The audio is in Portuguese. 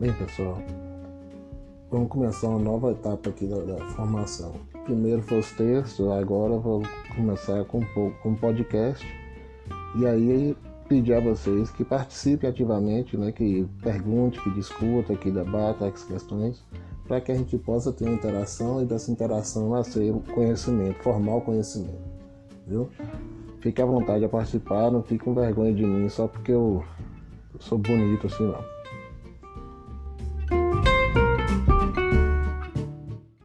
Bem, pessoal, vamos começar uma nova etapa aqui da, da formação. Primeiro foi os textos, agora vou começar com um podcast. E aí pedir a vocês que participem ativamente, né, que pergunte, que discuta, que debata as questões, para que a gente possa ter uma interação e dessa interação nascer o conhecimento, formar o conhecimento. Viu? Fique à vontade a participar, não fique com vergonha de mim só porque eu sou bonito assim não.